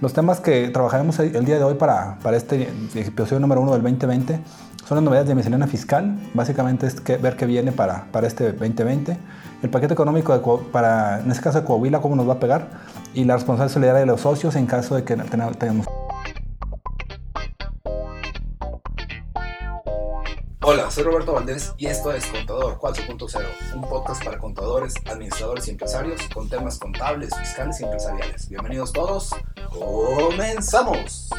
Los temas que trabajaremos el día de hoy para, para este episodio número uno del 2020 son las novedades de miscelánea fiscal. Básicamente es ver qué viene para, para este 2020. El paquete económico para, en este caso de Coahuila, cómo nos va a pegar. Y la responsabilidad solidaria de los socios en caso de que tengamos Hola, soy Roberto Valdés y esto es Contador 4.0, un podcast para contadores, administradores y empresarios con temas contables, fiscales y empresariales. Bienvenidos todos, comenzamos.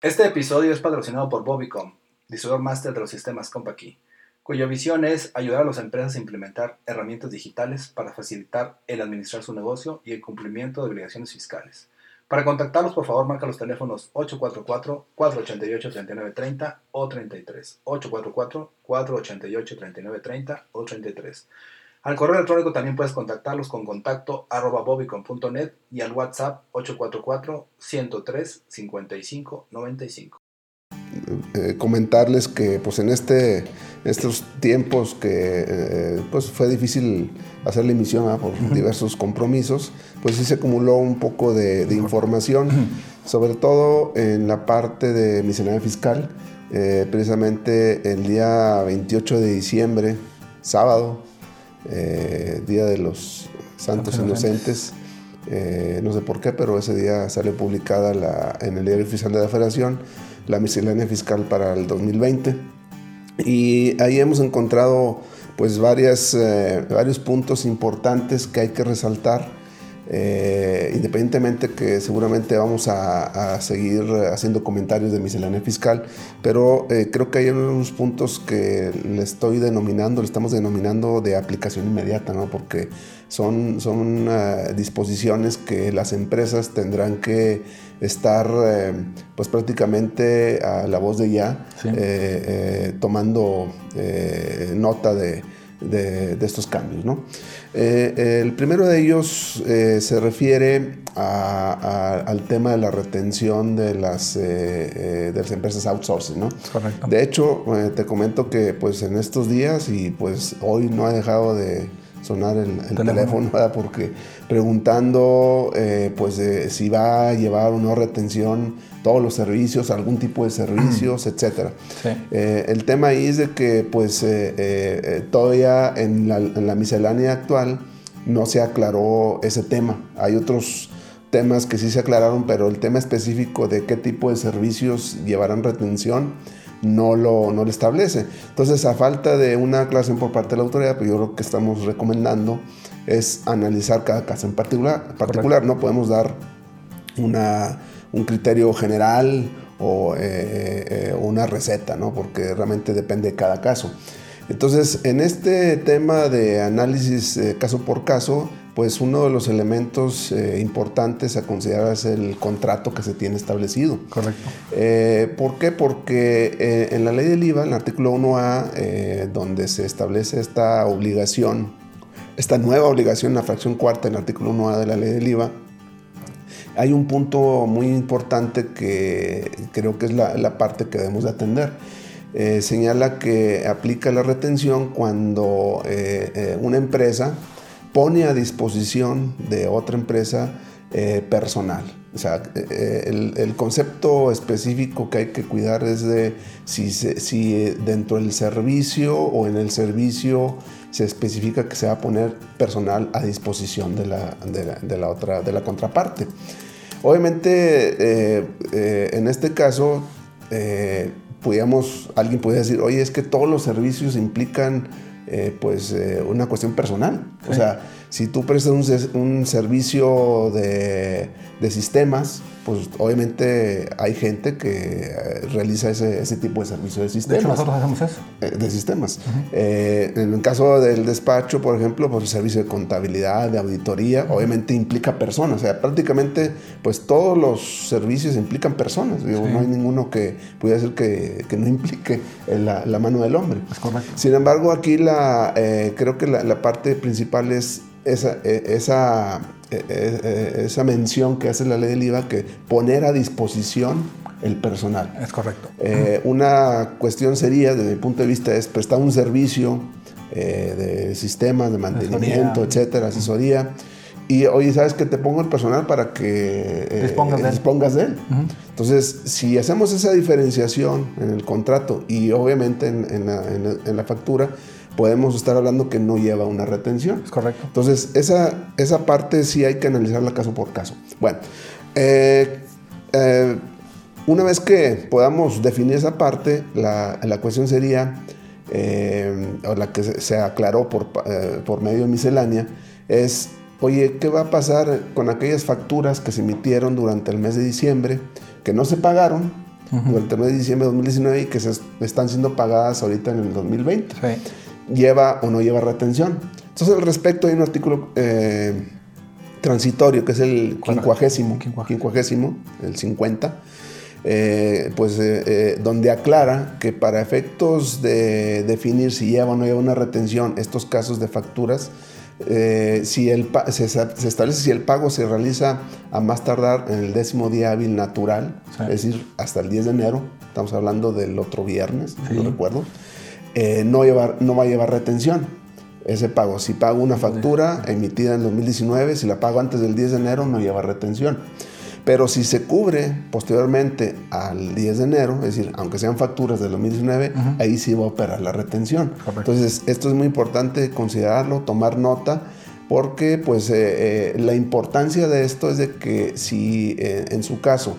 Este episodio es patrocinado por Bobicom diseñador máster de los sistemas CompaKey, cuya visión es ayudar a las empresas a implementar herramientas digitales para facilitar el administrar su negocio y el cumplimiento de obligaciones fiscales. Para contactarlos, por favor, marca los teléfonos 844-488-3930 o 33. 844-488-3930 o 33. Al correo electrónico también puedes contactarlos con contacto arroba bobicon.net y al WhatsApp 844-103-5595. Eh, comentarles que pues en este, estos tiempos que eh, pues fue difícil hacer la emisión por diversos compromisos, pues sí se acumuló un poco de, información, sobre todo en la parte de miscelánea fiscal. Eh, precisamente el día 28 de diciembre, sábado, Día de los Santos Inocentes, no sé por qué, pero ese día sale publicada la, en el diario oficial de la Federación la miscelánea fiscal para el 2020. Y ahí hemos encontrado pues varias, eh, varios puntos importantes que hay que resaltar eh, independientemente que seguramente vamos a, seguir haciendo comentarios de miscelánea fiscal, pero eh, creo que hay unos puntos que le estoy denominando, le estamos denominando de aplicación inmediata, ¿no? porque son, son uh, disposiciones que las empresas tendrán que estar pues prácticamente a la voz de ya, tomando nota de, de, estos cambios. ¿no? Eh, el primero de ellos eh, se refiere al tema de la retención de las, eh, de las empresas outsourcing. ¿no? Correcto. De hecho, te comento que pues, en estos días y pues hoy no ha dejado de sonar el, teléfono, porque preguntando pues si va a llevar o no retención todos los servicios, algún tipo de servicios, etcétera. Eh, el tema ahí es de que pues eh, eh, todavía en la, miscelánea actual no se aclaró ese tema. Hay otros temas que sí se aclararon, pero el tema específico de qué tipo de servicios llevarán retención no lo, no lo establece. Entonces, a falta de una aclaración por parte de la autoridad, pues yo lo que estamos recomendando es analizar cada caso en particular. particular. No podemos dar una un criterio general o eh, eh, una receta, ¿no? porque realmente depende de cada caso. Entonces, en este tema de análisis eh, caso por caso, pues uno de los elementos importantes a considerar es el contrato que se tiene establecido. Correcto. ¿Por qué? Porque en la ley del IVA, en el artículo 1A, donde se establece esta obligación, esta nueva obligación, la fracción cuarta en el artículo 1A de la ley del IVA, hay un punto muy importante que creo que es la, parte que debemos de atender. Eh, señala que aplica la retención cuando eh, eh, una empresa pone a disposición de otra empresa personal. O sea, el, concepto específico que hay que cuidar es de si, dentro del servicio o en el servicio se especifica que se va a poner personal a disposición de la, de la otra, de la contraparte. Obviamente, eh, eh, en este caso, eh, alguien podría decir, oye, es que todos los servicios implican pues una cuestión personal. O sea, si tú prestas un, servicio de, de sistemas, pues obviamente hay gente que eh, realiza ese, ese tipo de servicio de sistemas. De nosotros hacemos eso. Eh, de sistemas. Eh, en el caso del despacho, por ejemplo, pues el servicio de contabilidad, de auditoría, obviamente implica personas. O sea, prácticamente, pues todos los servicios implican personas. No hay ninguno que pudiera decir que, que no implique la, la, mano del hombre. Es correcto. Sin embargo, aquí la, creo que la, la parte principal es esa, esa eh, eh, eh, esa mención que hace la ley del IVA que poner a disposición el personal. Es correcto. una cuestión sería, desde mi punto de vista, es prestar un servicio de sistemas, de mantenimiento, etcétera, asesoría, y oye, ¿sabes que Te pongo el personal para que eh, Dispongas de él. dispongas de él. Entonces, si hacemos esa diferenciación en el contrato y obviamente en, en la, en en la factura, podemos estar hablando que no lleva una retención. Es correcto. Entonces, esa, esa parte sí hay que analizarla caso por caso. Bueno, eh, eh, una vez que podamos definir esa parte, la, la cuestión sería, eh, o la que se, se aclaró por, por medio de miscelánea, es, oye, ¿qué va a pasar con aquellas facturas que se emitieron durante el mes de diciembre, que no se pagaron durante el mes de diciembre de 2019 y que se est- están siendo pagadas ahorita en el 2020? Sí. Lleva o no lleva retención. Entonces, al respecto, hay un artículo eh, transitorio que es el quincuagésimo, el 50, eh, pues eh, donde aclara que para efectos de definir si lleva o no lleva una retención estos casos de facturas, si el se, establece si el pago se realiza a más tardar en el décimo día hábil natural, Sí. es decir, hasta el 10 de enero, estamos hablando del otro viernes, Sí. no recuerdo, eh, no, llevar, no va a llevar retención ese pago. Si pago una factura emitida en 2019, si la pago antes del 10 de enero, no lleva retención. Pero si se cubre posteriormente al 10 de enero, es decir, aunque sean facturas del 2019, ahí sí va a operar la retención. Correcto. Entonces, esto es muy importante considerarlo, tomar nota, porque pues eh, eh, la importancia de esto es de que si eh, en su caso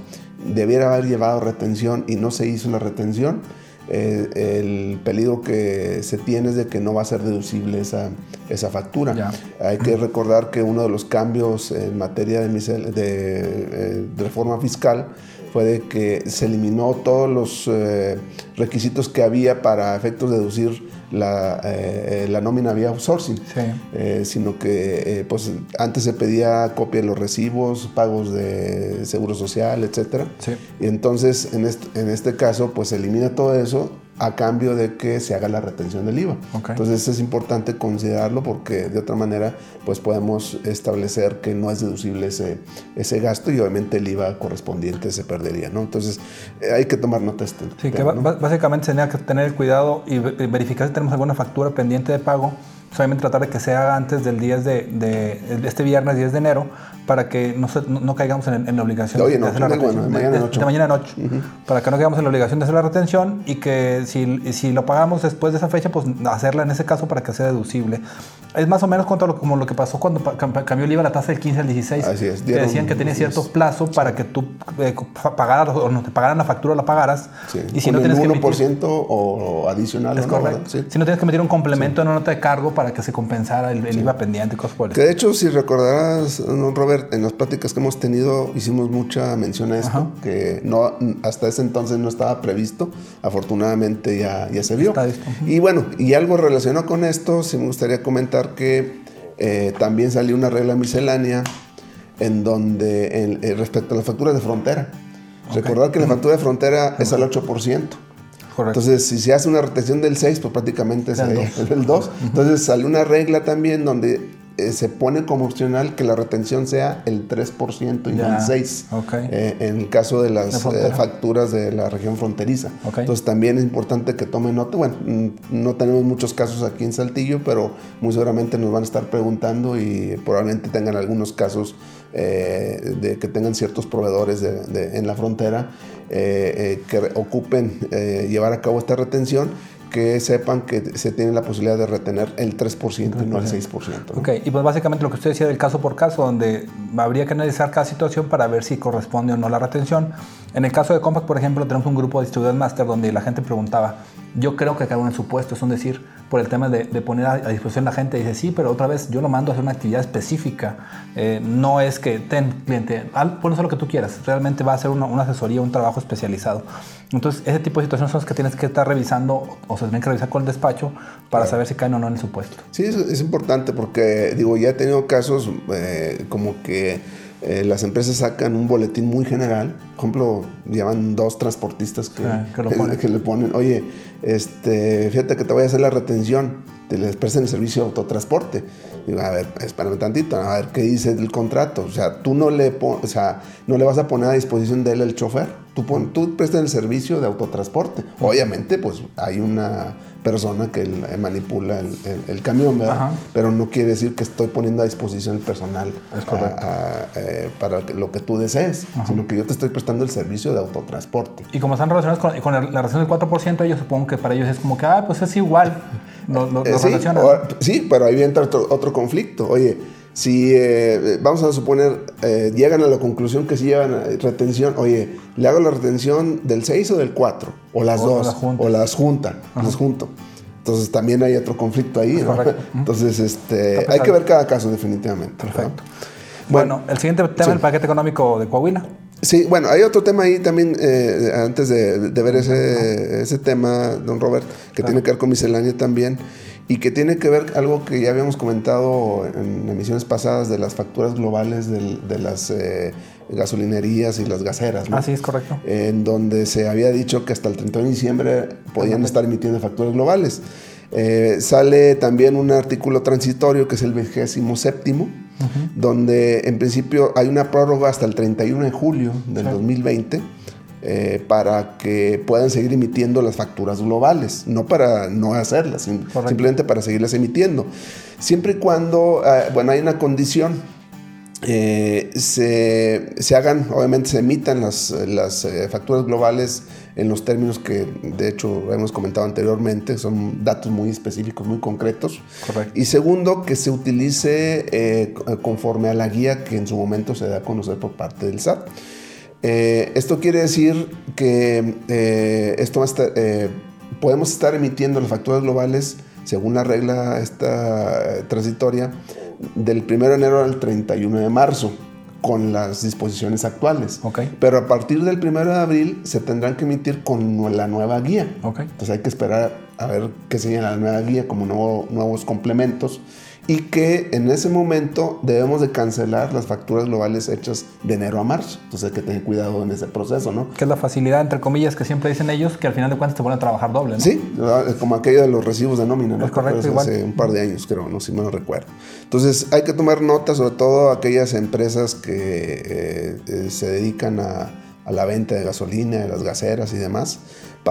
debiera haber llevado retención y no se hizo la retención, eh, el peligro que se tiene es de que no va a ser deducible esa, esa factura. Ya. Hay que recordar que uno de los cambios en materia de, misel- de, eh, de reforma fiscal fue de que se eliminó todos los eh, requisitos que había para efectos de deducir la, eh, la nómina vía outsourcing, Sí. Eh, sino que eh, pues, antes se pedía copia de los recibos, pagos de seguro social, etcétera. Sí. Y entonces, en este, en este caso, pues se elimina todo eso a cambio de que se haga la retención del IVA. Ok. Entonces es importante considerarlo porque de otra manera pues podemos establecer que no es deducible ese, ese gasto y obviamente el IVA correspondiente se perdería, ¿no? Entonces eh, hay que tomar nota de este Sí, que tema, ba- ¿no? básicamente se tenía que tener el cuidado y ve- verificar si tenemos alguna factura pendiente de pago. Solamente tratar de que se haga antes del 10 de, de- de este viernes 10 de enero para que no, no- no caigamos en, en la obligación De hacer la retención. de mañana ocho. Para que no caigamos en la obligación de hacer la retención y que si, y si lo pagamos después de esa fecha, pues hacerla en ese caso para que sea deducible. Es más o menos lo- como lo que pasó cuando cambió el IVA la tasa del 15 al 16. Así es, Que dieron- decían que tenía así es. cierto plazo para que tú eh, pa- pagaras o no te pagaran la factura o la pagaras. Sí, Y si con no tienes que 1% emitir, o, o adicional. es ¿o no, correcto. Sí. Si no tienes que meter un complemento en una nota de cargo para que se compensara el, el IVA pendiente y cosas por el Que de hecho, si recordarás, ¿no, Robert, en las pláticas que hemos tenido hicimos mucha mención a esto, Ajá. que no, hasta ese entonces no estaba previsto, afortunadamente ya, ya se vio. Y bueno, y algo relacionado con esto, sí me gustaría comentar que eh, también salió una regla miscelánea en donde, en- eh, respecto a las facturas de frontera, recordar que la factura de frontera es al 8%. Correcto. Entonces, si se hace una retención del 6, pues prácticamente es el 2. Entonces, sale una regla también donde eh, se pone como opcional que la retención sea el 3% y no el 6. ok. Eh, en el caso de las eh, facturas de la región fronteriza. Entonces, también es importante que tomen nota. Bueno, mm, no tenemos muchos casos aquí en Saltillo, pero muy seguramente nos van a estar preguntando y probablemente tengan algunos casos de que tengan ciertos proveedores de- de- en la frontera que ocupen llevar a cabo esta retención, que sepan que se tiene la posibilidad de retener el 3% y no el 6%. ¿no? Ok, y pues básicamente lo que usted decía del caso por caso, donde habría que analizar cada situación para ver si corresponde o no la retención. En el caso de Compact, por ejemplo, tenemos un grupo de Student Master donde la gente preguntaba, yo creo que cada uno en su puesto, es un decir, por el tema de, de poner a, a disposición la gente, dice, sí, pero otra vez yo lo mando a hacer una actividad específica, Eh, no es que, ten, cliente, al- pon eso lo que tú quieras, realmente va a ser una, una asesoría, un trabajo especializado. Entonces, ese tipo de situaciones son las que tienes que estar revisando o se tienen que revisar con el despacho para saber si caen o no en su puesto. Sí, es, es importante porque, digo, ya he tenido casos eh, como que eh, las empresas sacan un boletín muy general ejemplo, llevan dos transportistas que, Ah, que ponen. que le ponen, oye, este, fíjate que te voy a hacer la retención, te les prestan el servicio de autotransporte. Digo, a ver, espérame tantito, a ver qué dice el contrato. O sea, tú no le, o sea, no le vas a poner a disposición de él el chofer. Tú, pon- tú prestas el servicio de autotransporte. Obviamente, pues hay una persona que el- manipula el, el- el camión, ¿verdad? Ajá. Pero no quiere decir que estoy poniendo a disposición el personal a- eh, para lo que tú desees, sino que yo te estoy prestando el servicio de autotransporte. Y como están relacionados con, con la la relación del 4%, ellos supongo que para ellos es como que, ah, pues es igual. Lo- Eh, o- sí, pero ahí entra otro, otro conflicto. Oye, si eh, vamos a suponer, eh, llegan a la conclusión que si llevan a retención, oye, ¿le hago la retención del 6 o del 4? O las O dos, o las juntan, las junto. Entonces también hay otro conflicto ahí, ¿no? Entonces, este, hay que ver cada caso definitivamente. ¿no? Perfecto. Bueno, el siguiente tema sí. el paquete económico de Coahuila. Sí, bueno, hay otro tema ahí también, eh, antes de, de ver ese, ese tema, don Robert, que tiene que ver con miscelánea también, y que tiene que ver algo que ya habíamos comentado en emisiones pasadas de las facturas globales de las eh, gasolinerías y las gaseras, ¿no? Así es correcto. en donde se había dicho que hasta el 31 de diciembre podían estar emitiendo facturas globales. Eh, sale también un artículo transitorio que es el 27 donde en principio hay una prórroga hasta el 31 de julio del 2020 eh, para que puedan seguir emitiendo las facturas globales, no para no hacerlas, Correcto. simplemente para seguirlas emitiendo. Siempre y cuando, eh, bueno, hay una condición, eh, se, se hagan, obviamente se emitan las, las eh, facturas globales en los términos que de hecho hemos comentado anteriormente, son datos muy específicos, muy concretos. Correcto. Y segundo, que se utilice eh, conforme a la guía que en su momento se da a conocer por parte del SAT. Eh, esto quiere decir que eh, esto va a estar, eh, podemos estar emitiendo las facturas globales según la regla esta eh, transitoria del 1 de enero al 31 de marzo con las disposiciones actuales. Ok. Pero a partir del 1 de abril se tendrán que emitir con la nueva guía. Ok. Entonces hay que esperar a ver qué señala la nueva guía como nuevo- nuevos complementos y que en ese momento debemos de cancelar las facturas globales hechas de enero a marzo. Entonces hay que tener cuidado en ese proceso, ¿no? Que es la facilidad, entre comillas, que siempre dicen ellos, que al final de cuentas te ponen a trabajar doble, ¿no? Sí, ¿verdad? como aquello de los recibos de nómina, ¿no? Es correcto, Hace igual. un par de años, creo, no si me lo recuerdo. Entonces, hay que tomar nota, sobre todo aquellas empresas que eh, eh, se dedican a, a la venta de gasolina, de las gaseras y demás,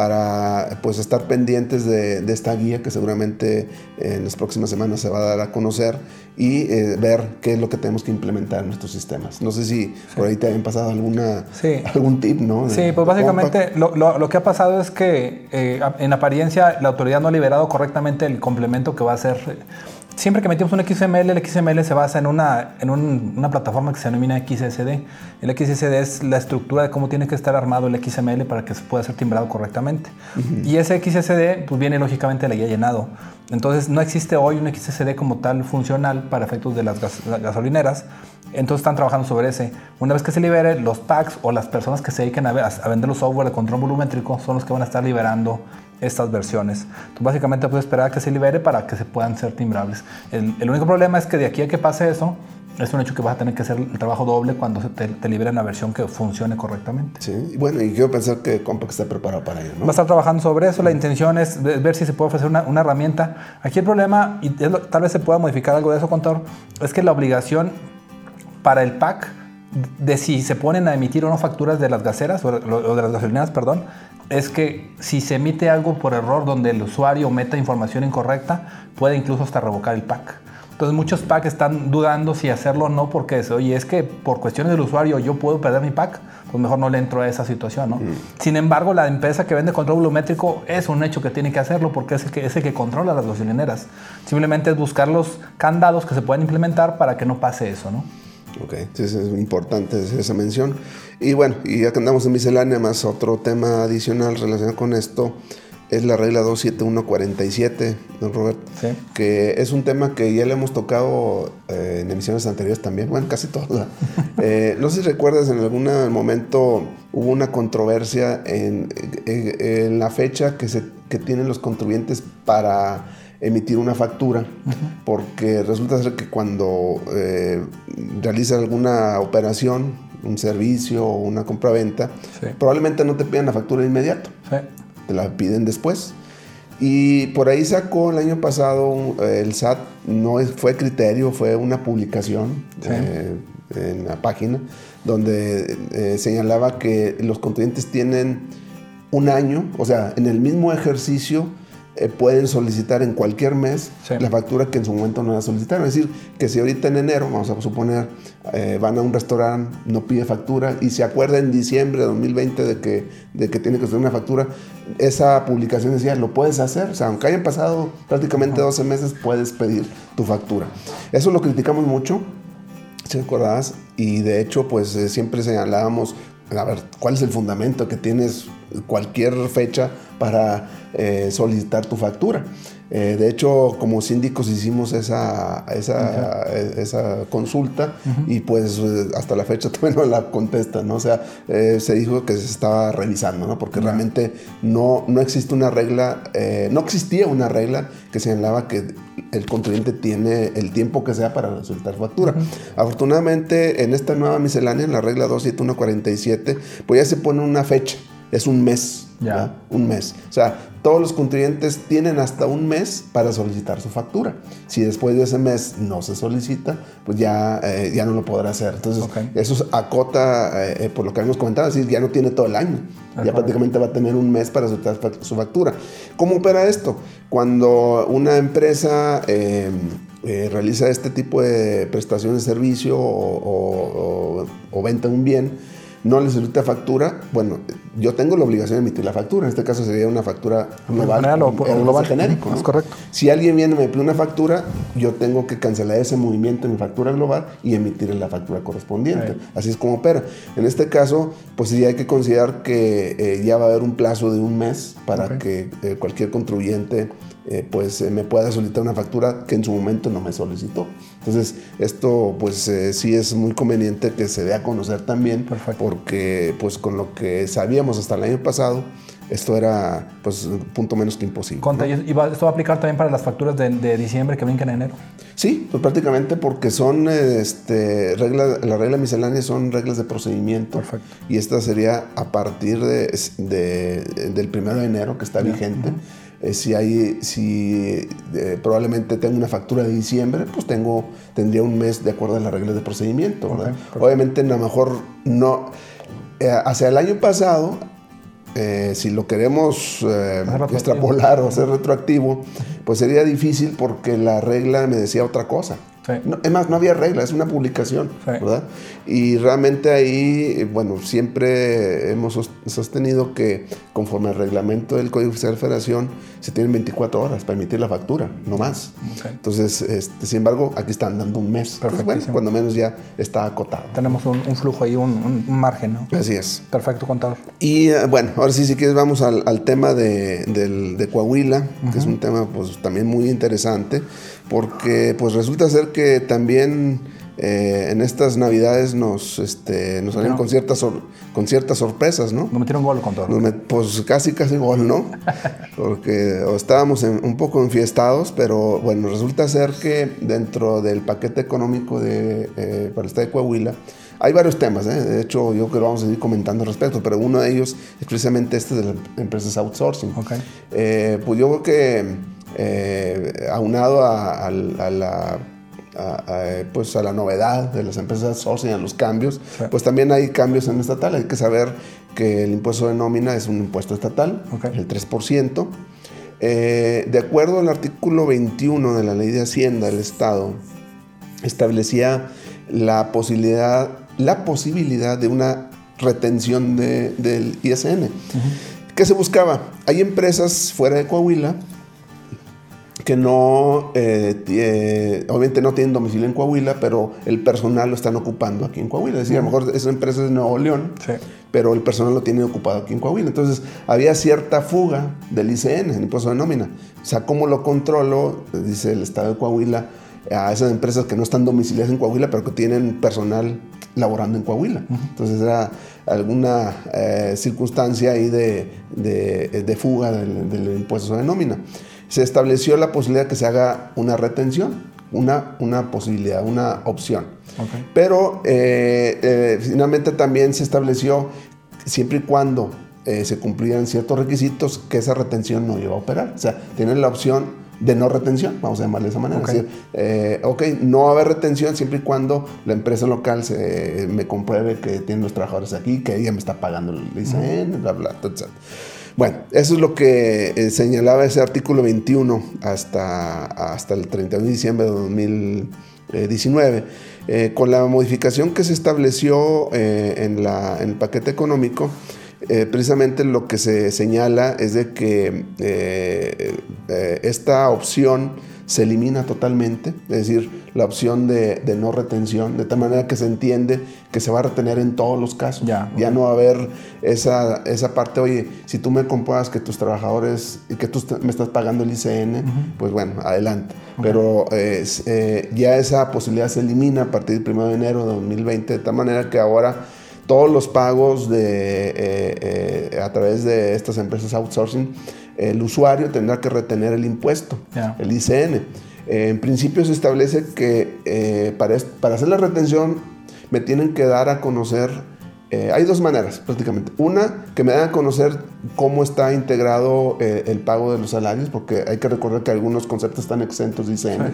para pues estar pendientes de, de esta guía que seguramente en las próximas semanas se va a dar a conocer y eh, ver qué es lo que tenemos que implementar en nuestros sistemas. No sé si por ahí te hayan pasado alguna, Sí. algún tip, ¿no? Sí, De- pues básicamente lo, lo- lo que ha pasado es que eh, en apariencia la autoridad no ha liberado correctamente el complemento que va a ser... Siempre que metimos un XML, el XML se basa en una, en un- una plataforma que se denomina XSD. El XSD es la estructura de cómo tiene que estar armado el XML para que se pueda ser timbrado correctamente. Y ese XSD pues, viene lógicamente de la guía llenado. Entonces no existe hoy un XSD como tal funcional para efectos de las gas- las gasolineras. Entonces están trabajando sobre ese. Una vez que se libere, los packs o las personas que se dediquen a, a vender los software de control volumétrico son los que van a estar liberando estas versiones. Entonces, básicamente puedes esperar a que se libere para que se puedan ser timbrables. El, el único problema es que de aquí a que pase eso, es un hecho que vas a tener que hacer el trabajo doble cuando se te, te liberen la versión que funcione correctamente. Sí, bueno, y quiero pensar que Compaq está preparado para ello, ¿no? Va a estar trabajando sobre eso. La intención es ve- ver si se puede ofrecer una, una herramienta. Aquí el problema, y lo- tal vez se pueda modificar algo de eso, contador, es que la obligación para el PAC de si se ponen a emitir o no facturas de las gaseras o de o de las gasolineras, perdón, es que si se emite algo por error donde el usuario meta información incorrecta, puede incluso hasta revocar el PAC. Entonces muchos PAC están dudando si hacerlo o no porque es, oye, es que por cuestiones del usuario yo puedo perder mi PAC, pues mejor no le entro a esa situación, ¿no? Sin embargo, la empresa que vende control volumétrico es un hecho que tiene que hacerlo porque es el que, es el que controla las gasolineras. Simplemente es buscar los candados que se pueden implementar para que no pase eso, ¿no? Ok, sí, es importante esa mención. Y bueno, y ya que andamos en miscelánea, más otro tema adicional relacionado con esto es la regla 27147, don Robert, Sí. que es un tema que ya le hemos tocado eh, en emisiones anteriores también, bueno, casi todas. Eh, no sé si recuerdas, en algún momento hubo una controversia en, en- en la fecha que, se, que tienen los contribuyentes para emitir una factura, porque resulta ser que cuando eh, realizan alguna operación un servicio o una compraventa, Sí. probablemente no te pidan la factura de inmediato, Sí. te la piden después. Y por ahí sacó el año pasado el SAT, no fue criterio, fue una publicación Sí. eh, en la página donde eh, señalaba que los contribuyentes tienen un año, o sea, en el mismo ejercicio eh, pueden solicitar en cualquier mes Sí. la factura que en su momento no la solicitaron. Es decir, que si ahorita en enero, vamos a suponer, eh, van a un restaurante, no pide factura y se acuerda en diciembre de 2020 de que, de que tiene que hacer una factura, esa publicación decía, lo puedes hacer. O sea, aunque hayan pasado prácticamente 12 meses, puedes pedir tu factura. Eso lo criticamos mucho ¿te acuerdas? Y de hecho, pues eh, siempre señalábamos, a ver, ¿cuál es el fundamento que tienes cualquier fecha para eh, solicitar tu factura? Eh, de hecho, como síndicos hicimos esa, esa, esa consulta y pues hasta la fecha todavía no la contestan, ¿no? O sea, eh, se dijo que se estaba revisando, ¿no? Porque realmente no, no existe una regla, eh, no existía una regla que señalaba que el contribuyente tiene el tiempo que sea para solicitar factura. Afortunadamente, en esta nueva miscelánea, en la regla 27147, pues ya se pone una fecha, es un mes. Un mes. O sea, todos los contribuyentes tienen hasta un mes para solicitar su factura. Si después de ese mes no se solicita, pues ya, eh, ya no lo podrá hacer. Entonces, eso acota, eh, eh, por lo que habíamos comentado, decir, ya no tiene todo el año. Ya prácticamente va a tener un mes para solicitar su factura. ¿Cómo opera esto? Cuando una empresa eh, eh, realiza este tipo de prestaciones de servicio o, o- o- o venta un bien, no le solicita factura, bueno, yo tengo la obligación de emitir la factura. En este caso sería una factura global, general o- un global. genérico. Es correcto. Si alguien viene y me pide una factura, yo tengo que cancelar ese movimiento en mi factura global y emitir la factura correspondiente. Así es como opera. En este caso, pues sí hay que considerar que eh, ya va a haber un plazo de un mes para que eh, cualquier contribuyente eh, pues eh, me pueda solicitar una factura que en su momento no me solicitó. Entonces, esto pues eh, sí es muy conveniente que se dé a conocer también Perfecto. porque pues con lo que sabíamos hasta el año pasado, esto era pues un punto menos que imposible. Conta, y y va- esto va a aplicar también para las facturas de, de diciembre que brincan en enero. Sí, pues prácticamente porque son este, reglas, la regla miscelánea son reglas de procedimiento. Perfecto. Y esta sería a partir de, de- del primero de enero que está vigente. Eh, si hay, si eh, probablemente tengo una factura de diciembre, pues tengo, tendría un mes de acuerdo a las reglas de procedimiento. Obviamente, a lo mejor no. eh, hacia el año pasado, si lo queremos extrapolar o hacer retroactivo, pues sería difícil porque la regla me decía otra cosa. Sí. No, es más, no había regla, es una publicación, Sí. ¿verdad? Y realmente ahí, bueno, siempre hemos sos- sostenido que conforme al reglamento del Código Fiscal de Federación, se tienen 24 horas para emitir la factura, no más. Entonces, este, sin embargo, aquí están dando un mes. Entonces, bueno, cuando menos ya está acotado. Tenemos un, un flujo ahí, un, margen, ¿no? Así es. Perfecto, contador. Y eh, bueno, ahora sí, si quieres, vamos al, al tema de, del- de Coahuila, que es un tema pues también muy interesante, porque pues resulta ser que también eh, en estas navidades nos, este, nos salieron con ciertas, sor- con ciertas sorpresas, ¿no? Nos metieron gol. Nos met- pues casi, casi gol, ¿no? Porque estábamos en- un poco enfiestados, pero bueno, resulta ser que dentro del paquete económico de, eh, para el estado de Coahuila hay varios temas, ¿eh? de hecho yo creo que vamos a ir comentando al respecto, pero uno de ellos es precisamente este de las empresas outsourcing. Ok. Eh, pues yo creo que eh, aunado a, la a, a, pues a la novedad de las empresas outsourcing, a los cambios, pues también hay cambios en el estatal. Hay que saber que el impuesto de nómina es un impuesto estatal, el 3%. Eh, de acuerdo al artículo 21 de la ley de Hacienda del Estado, establecía la posibilidad, la posibilidad de una retención de- del ISN. ¿Qué se buscaba? Hay empresas fuera de Coahuila que no, eh, eh, obviamente no tienen domicilio en Coahuila, pero el personal lo están ocupando aquí en Coahuila. Es decir, a lo mejor esa empresa es de Nuevo León, Sí. pero el personal lo tiene ocupado aquí en Coahuila. Entonces, había cierta fuga del ICN, el impuesto de nómina. O sea, ¿cómo lo controlo? Dice el Estado de Coahuila a esas empresas que no están domiciliadas en Coahuila, pero que tienen personal laborando en Coahuila. Entonces, era alguna eh, circunstancia ahí de, de- de fuga del, del impuesto de nómina. Se estableció la posibilidad que se haga una retención una, una posibilidad, una opción. Pero eh, eh, finalmente también se estableció, siempre y cuando eh, se cumplían ciertos requisitos, que esa retención no iba a operar. O sea, tienen la opción de no retención, vamos a llamarle de esa manera. Es decir, ok, no va a haber retención siempre y cuando la empresa local se, me compruebe que tiene los trabajadores aquí, que ella me está pagando el ICN, bla, bla, etc. Bueno, eso es lo que eh, señalaba ese artículo 21 hasta, hasta el 31 de diciembre de 2019. Eh, con la modificación que se estableció eh, en, en, el paquete económico, precisamente lo que se señala es de que esta opción se elimina totalmente, es decir, la opción de, no retención, de tal manera que se entiende que se va a retener en todos los casos. Ya, ya no va a haber esa, esa parte, oye, si tú me compruebas que tus trabajadores y que tú me estás pagando el ICN, pues bueno, adelante. Pero eh, ya esa posibilidad se elimina a partir del 1 de enero de 2020, de tal manera que ahora todos los pagos de, eh, eh, a través de estas empresas outsourcing el usuario tendrá que retener el impuesto, el ICN. en principio se establece que eh, para, para, hacer la retención me tienen que dar a conocer, eh, hay dos maneras prácticamente. Una, que me den a conocer cómo está integrado eh, el pago de los salarios, porque hay que recordar que algunos conceptos están exentos de ICN.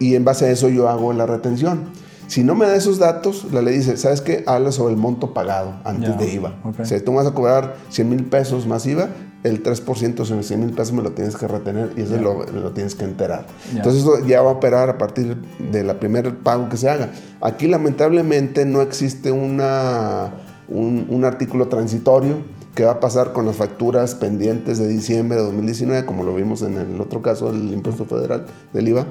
y en base a eso yo hago la retención. Si no me da esos datos, la ley dice, ¿sabes qué? Habla sobre el monto pagado antes de IVA. O sea, tú vas a cobrar 100 mil pesos más IVA, el 3% sobre 100 mil pesos me lo tienes que retener y eso lo, lo, tienes que enterar. Entonces eso ya va a operar a partir de la primer pago que se haga. Aquí lamentablemente no existe una, un, un artículo transitorio qué va a pasar con las facturas pendientes de diciembre de 2019, como lo vimos en el otro caso del impuesto federal del IVA,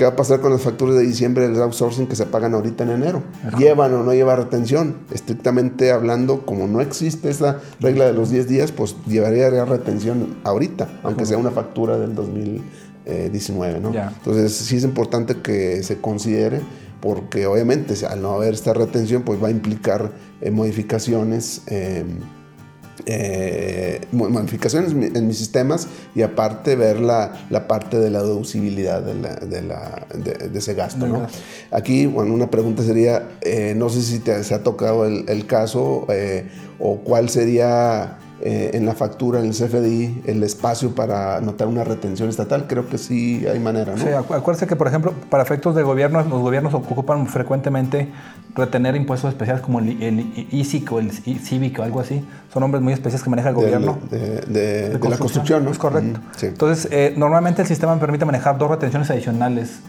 qué va a pasar con las facturas de diciembre del outsourcing que se pagan ahorita en enero, llevan o no llevan retención, estrictamente hablando, como no existe esa regla de los 10 días, pues llevaría retención ahorita, aunque sea una factura del 2019, ¿no? Entonces sí es importante que se considere porque obviamente al no haber esta retención pues va a implicar eh, modificaciones eh, eh, modificaciones en mis sistemas y aparte ver la, la parte de la deducibilidad de, la, de, la, de, ese gasto. ¿no? Aquí, bueno, una pregunta sería, eh, no sé si te, se ha tocado el, el caso eh, o cuál sería eh, en la factura, en el CFDI, el espacio para anotar una retención estatal. Creo que sí hay manera, ¿no? Sí, acuérdese que, por ejemplo, para efectos de gobierno, los gobiernos ocupan frecuentemente retener impuestos especiales como el, el ICIC o el CIVIC o algo así. Son nombres muy especiales que maneja el gobierno. De, la construcción, ¿no? Es correcto. Entonces, eh, normalmente el sistema me permite manejar dos retenciones adicionales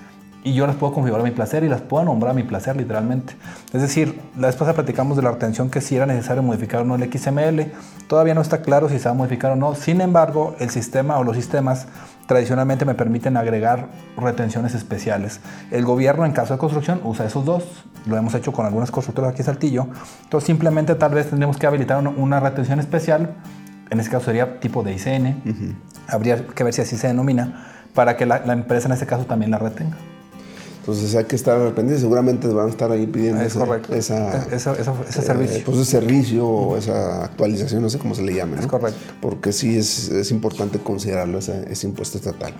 y yo las puedo configurar a mi placer y las puedo nombrar a mi placer literalmente. Es decir, la vez pasada platicamos de la retención que si era necesario modificar o no el XML. Todavía no está claro si se va a modificar o no. Sin embargo, el sistema o los sistemas tradicionalmente me permiten agregar retenciones especiales. El gobierno en caso de construcción usa esos dos. Lo hemos hecho con algunas constructoras aquí en Saltillo. Entonces simplemente tal vez tendremos que habilitar una, retención especial. En este caso sería tipo de ICN. Habría que ver si así se denomina para que la, la empresa en este caso también la retenga. Entonces hay que estar pendientes, seguramente van a estar ahí pidiendo ese, esa, ese eh, servicio. Pues ese servicio o esa actualización, no sé cómo se le llame. Es correcto. Porque sí es, es importante considerarlo, ese, ese impuesto estatal.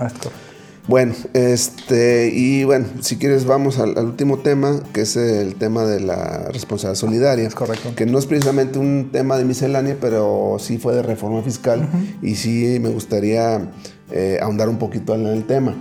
Bueno, este, y bueno, si quieres vamos al, último tema, que es el tema de la responsabilidad solidaria. Es correcto. Que no es precisamente un tema de miscelánea, pero sí fue de reforma fiscal y sí me gustaría eh, ahondar un poquito en el tema.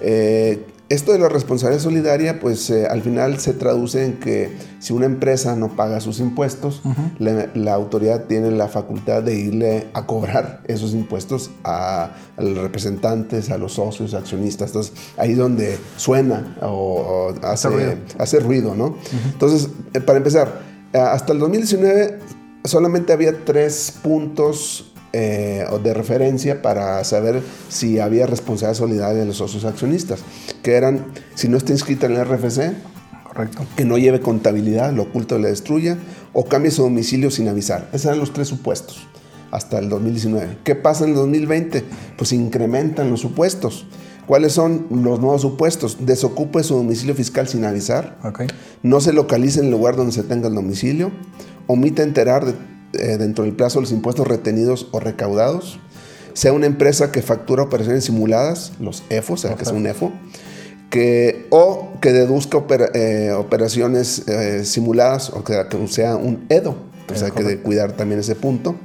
Eh, esto de la responsabilidad solidaria, pues eh, al final se traduce en que si una empresa no paga sus impuestos, la, autoridad tiene la facultad de irle a cobrar esos impuestos a, los representantes, a los socios, accionistas. Entonces, ahí es donde suena o, hace, ruido. ¿no? Entonces, eh, para empezar, eh, hasta el 2019 solamente había tres puntos eh, de referencia para saber si había responsabilidad solidaria de los socios accionistas, que eran, si no está inscrita en el RFC, Correcto. que no lleve contabilidad, lo oculto o le destruya, o cambie su domicilio sin avisar. Esos eran los tres supuestos hasta el 2019. ¿Qué pasa en el 2020? Pues incrementan los supuestos. ¿Cuáles son los nuevos supuestos? Desocupe su domicilio fiscal sin avisar. No se localice en el lugar donde se tenga el domicilio. Omite enterar de eh, dentro del plazo de los impuestos retenidos o recaudados, sea una empresa que factura operaciones simuladas, los EFO, o sea, que es un EFO, que, o que deduzca eh, operaciones eh, simuladas, o que, sea un EDO. Entonces hay que cuidar también ese punto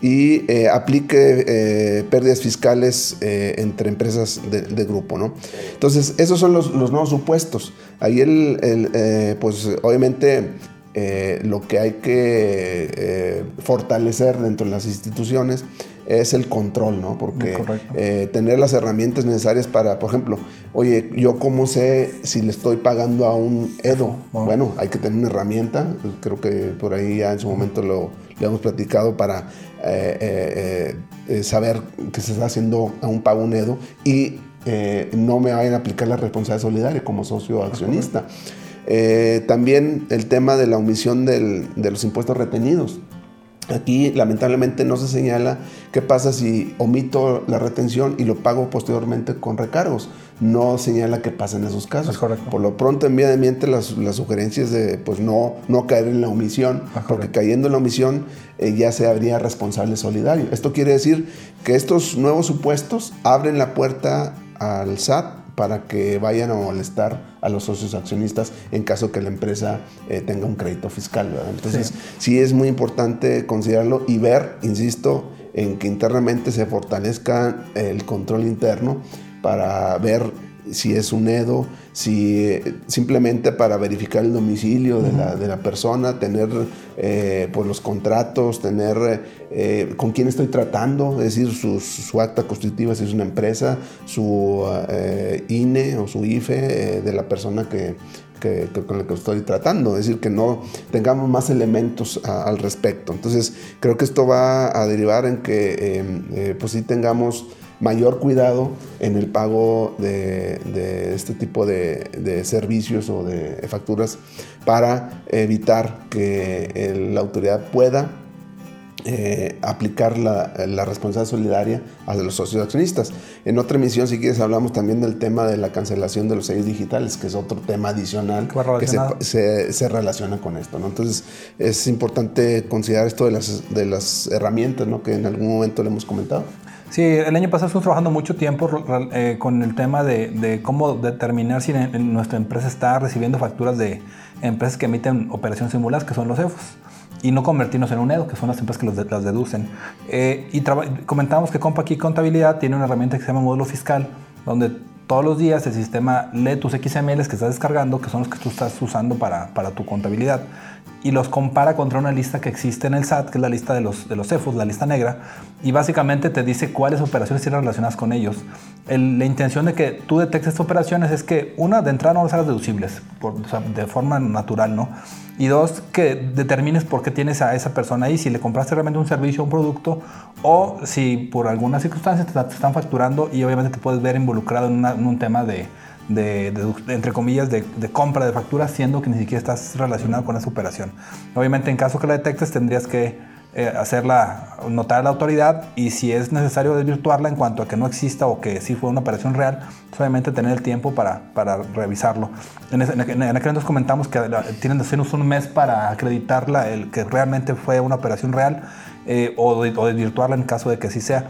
y eh, aplique pérdidas fiscales entre empresas de, grupo, ¿no? Entonces, esos son los, nuevos supuestos. Ahí, el, pues, obviamente, lo que hay que fortalecer dentro de las instituciones es el control, ¿no? Porque eh, tener las herramientas necesarias para, por ejemplo, oye, yo cómo sé si le estoy pagando a un EDO. Bueno, hay que tener una herramienta, creo que por ahí ya en su momento lo, le hemos platicado para eh, eh, saber que se está haciendo a un pago un EDO y no me vayan a aplicar la responsabilidad solidaria como socio accionista. También el tema de la omisión de los impuestos retenidos. Aquí lamentablemente no se señala qué pasa si omito la retención y lo pago posteriormente con recargos. No señala qué pasa en esos casos. Por lo pronto envía de miente las, las, sugerencias de pues no, no caer en la omisión, porque cayendo en la omisión eh, ya se habría responsable solidario. Esto quiere decir que estos nuevos supuestos abren la puerta al SAT para que vayan a molestar a los socios accionistas en caso que la empresa eh, tenga un crédito fiscal. Entonces, sí. es muy importante considerarlo y ver, insisto, en que internamente se fortalezca el control interno para ver si es un EDO, si simplemente para verificar el domicilio de, la, de la, persona, tener eh, pues los contratos, tener eh, con quién estoy tratando, es decir, su, su, acta constitutiva si es una empresa, su eh, INE o su IFE de la persona que, que, con la que estoy tratando, es decir, que no tengamos más elementos al respecto. Entonces, creo que esto va a derivar en que pues sí tengamos mayor cuidado en el pago de, este tipo de, servicios o de facturas para evitar que la autoridad pueda eh, aplicar la, responsabilidad solidaria a los socios accionistas. En otra emisión, si quieres, hablamos también del tema de la cancelación de los sellos digitales, que es otro tema adicional que se, relaciona con esto. ¿no? Entonces, es importante considerar esto de las, de las herramientas ¿no? que en algún momento le hemos comentado. Sí, el año pasado estuvimos trabajando mucho tiempo eh, con el tema de, cómo determinar si nuestra empresa está recibiendo facturas de empresas que emiten operaciones simuladas, que son los EFOS, y no convertirnos en un EDO, que son las empresas que las deducen. Eh, y comentábamos que Compa Contabilidad tiene una herramienta que se llama módulo fiscal, donde todos los días el sistema lee tus XMLs que estás descargando, que son los que tú estás usando para tu contabilidad y los compara contra una lista que existe en el SAT, que es la lista de los, de los CEFOS, la lista negra, y básicamente te dice cuáles operaciones tienen relacionadas con ellos. la intención de que tú detectes operaciones es que, una, de entrada no las hagas deducibles, de forma natural, ¿no? Y dos, que determines por qué tienes a esa persona ahí, si le compraste realmente un servicio o un producto, o si por alguna circunstancia te, están facturando y obviamente te puedes ver involucrado en un tema de de, entre comillas, de, compra de facturas, siendo que ni siquiera estás relacionado con esa operación. Obviamente, en caso que la detectes, tendrías que eh, hacerla notar a la autoridad y si es necesario desvirtuarla en cuanto a que no exista o que sí fue una operación real, pues, obviamente tener el tiempo para, para revisarlo. En, en, aquel entonces comentamos que tienen de ser un mes para acreditarla, el que realmente fue una operación real eh, o, o desvirtuarla en caso de que sí sea.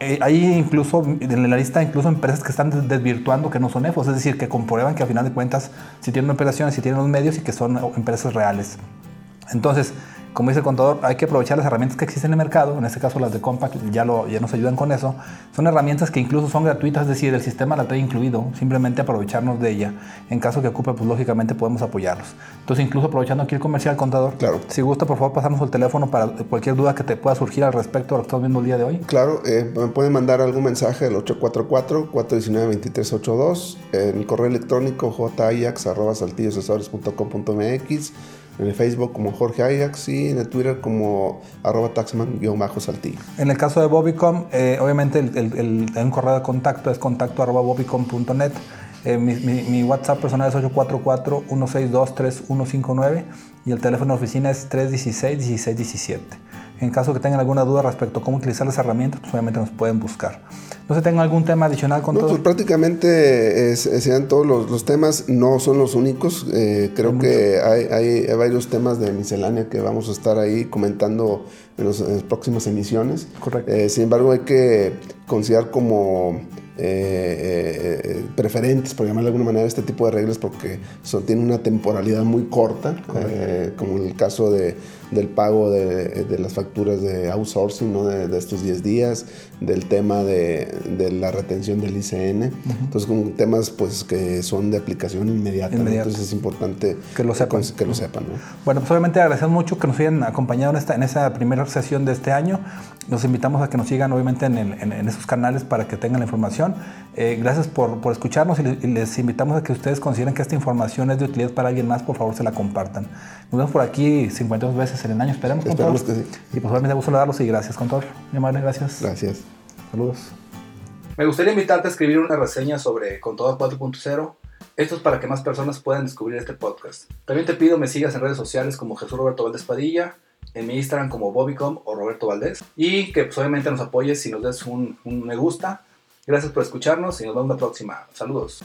Eh, hay incluso en la lista incluso empresas que están desvirtuando que no son EFOS, es decir, que comprueban que a final de cuentas si tienen operaciones, si tienen los medios y que son empresas reales. Entonces, como dice el contador, hay que aprovechar las herramientas que existen en el mercado, en este caso las de Compact ya, lo, ya nos ayudan con eso. Son herramientas que incluso son gratuitas, es decir, el sistema la trae incluido, simplemente aprovecharnos de ella. En caso que ocupe, pues lógicamente podemos apoyarlos. Entonces, incluso aprovechando aquí el comercial, contador, claro. si gusta, por favor, pasarnos el teléfono para cualquier duda que te pueda surgir al respecto a lo que estamos viendo el día de hoy. Claro, eh, me pueden mandar algún mensaje al 844-419-2382, en el correo electrónico jayax.saltillosasesores.com.mx en el Facebook como Jorge Ajax y en el Twitter como arroba taxman-saltillo. En el caso de Bobicom, eh, obviamente el, correo de contacto es contacto. Eh, mi, WhatsApp personal es 844-162-3159 y el teléfono de oficina es 316-1617. En caso que tengan alguna duda respecto a cómo utilizar las herramientas, pues obviamente nos pueden buscar. No sé, ¿tengo algún tema adicional con No, todo? pues prácticamente es- sean todos los, los temas, no son los únicos. eh, creo que hay, hay- hay varios temas de miscelánea que vamos a estar ahí comentando en, los- en las próximas emisiones. Correcto. Eh, sin embargo, hay que considerar como eh, eh, preferentes, por llamarlo de alguna manera, este tipo de reglas porque son, tienen una temporalidad muy corta, eh, como en el caso de, del pago de, de las facturas de outsourcing ¿no? de, de estos 10 días, del tema de, de la retención del ICN. Entonces, con temas pues, que son de aplicación inmediata. ¿no? Inmediata. Entonces, es importante Que lo sepan. Que lo sepan ¿no? Bueno, pues obviamente agradecemos mucho que nos hayan acompañado en esta, en esa primera sesión de este año. Los invitamos a que nos sigan obviamente en, el- en- en esos canales para que tengan la información. Eh, gracias por, por escucharnos y, le- y les invitamos a que ustedes consideren que esta información es de utilidad para alguien más, por favor se la compartan. Nos vemos por aquí 52 veces en el año, esperemos. Esperemos contador. que sí. Y pues obviamente gusto saludarlos y gracias, contador. Mi amable, gracias. Gracias. Saludos. Me gustaría invitarte a escribir una reseña sobre Contador 4.0. Esto es para que más personas puedan descubrir este podcast. También te pido me sigas en redes sociales como Jesús Roberto Valdés Padilla, en mi Instagram como Bobicom o Roberto Valdés. Y que pues, obviamente nos apoyes y nos des un, un me gusta. Gracias por escucharnos y nos vemos la próxima. Saludos.